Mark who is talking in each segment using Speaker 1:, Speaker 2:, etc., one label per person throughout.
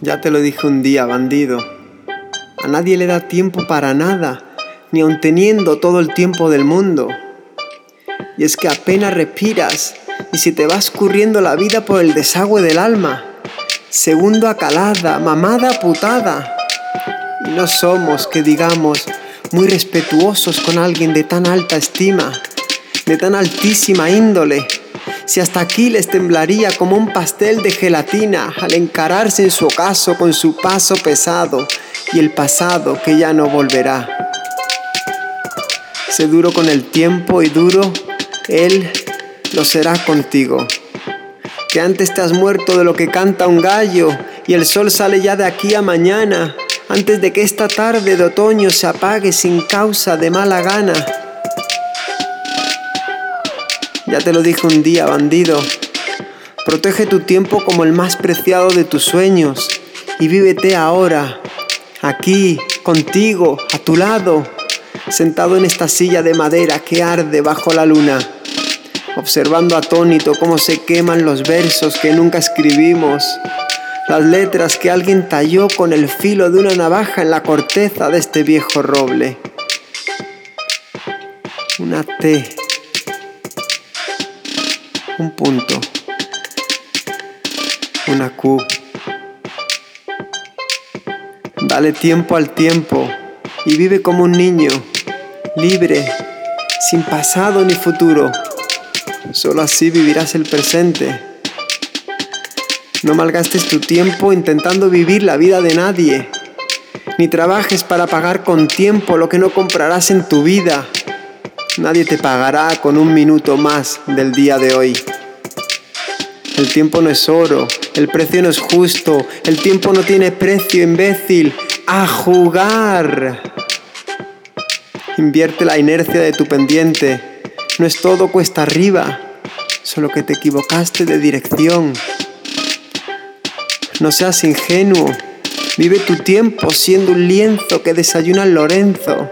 Speaker 1: Ya te lo dije un día, bandido. A nadie le da tiempo para nada, ni aun teniendo todo el tiempo del mundo. Y es que apenas respiras y si te va escurriendo la vida por el desagüe del alma. Segundo acalada, mamada putada. Y no somos, que digamos, muy respetuosos con alguien de tan alta estima, de tan altísima índole si hasta aquí les temblaría como un pastel de gelatina al encararse en su ocaso con su paso pesado y el pasado que ya no volverá. Sé duro con el tiempo y duro, Él lo será contigo. Que antes te has muerto de lo que canta un gallo y el sol sale ya de aquí a mañana, antes de que esta tarde de otoño se apague sin causa de mala gana. Ya te lo dije un día, bandido. Protege tu tiempo como el más preciado de tus sueños y vívete ahora, aquí, contigo, a tu lado, sentado en esta silla de madera que arde bajo la luna, observando atónito cómo se queman los versos que nunca escribimos, las letras que alguien talló con el filo de una navaja en la corteza de este viejo roble. Una T un punto, una Q. Dale tiempo al tiempo y vive como un niño, libre, sin pasado ni futuro. Solo así vivirás el presente. No malgastes tu tiempo intentando vivir la vida de nadie, ni trabajes para pagar con tiempo lo que no comprarás en tu vida. Nadie te pagará con un minuto más del día de hoy. El tiempo no es oro, el precio no es justo, el tiempo no tiene precio, imbécil. A jugar. Invierte la inercia de tu pendiente. No es todo cuesta arriba, solo que te equivocaste de dirección. No seas ingenuo. Vive tu tiempo siendo un lienzo que desayuna Lorenzo.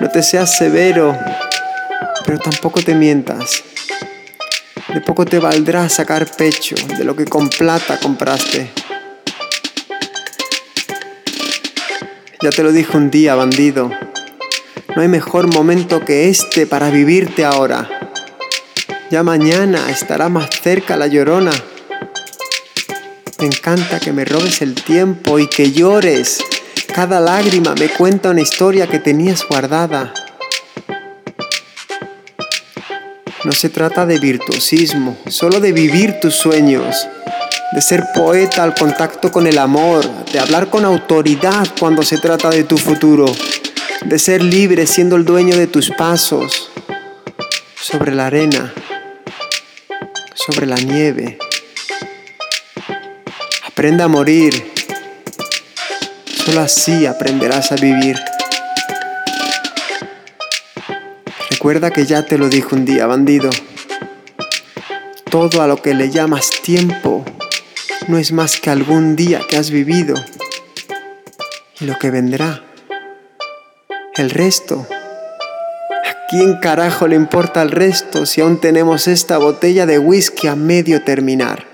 Speaker 1: No te seas severo, pero tampoco te mientas. De poco te valdrá sacar pecho de lo que con plata compraste. Ya te lo dije un día, bandido. No hay mejor momento que este para vivirte ahora. Ya mañana estará más cerca la llorona. Me encanta que me robes el tiempo y que llores. Cada lágrima me cuenta una historia que tenías guardada. No se trata de virtuosismo, solo de vivir tus sueños, de ser poeta al contacto con el amor, de hablar con autoridad cuando se trata de tu futuro, de ser libre siendo el dueño de tus pasos sobre la arena, sobre la nieve. Aprende a morir, solo así aprenderás a vivir. Recuerda que ya te lo dije un día, bandido. Todo a lo que le llamas tiempo no es más que algún día que has vivido y lo que vendrá. El resto. ¿A quién carajo le importa el resto si aún tenemos esta botella de whisky a medio terminar?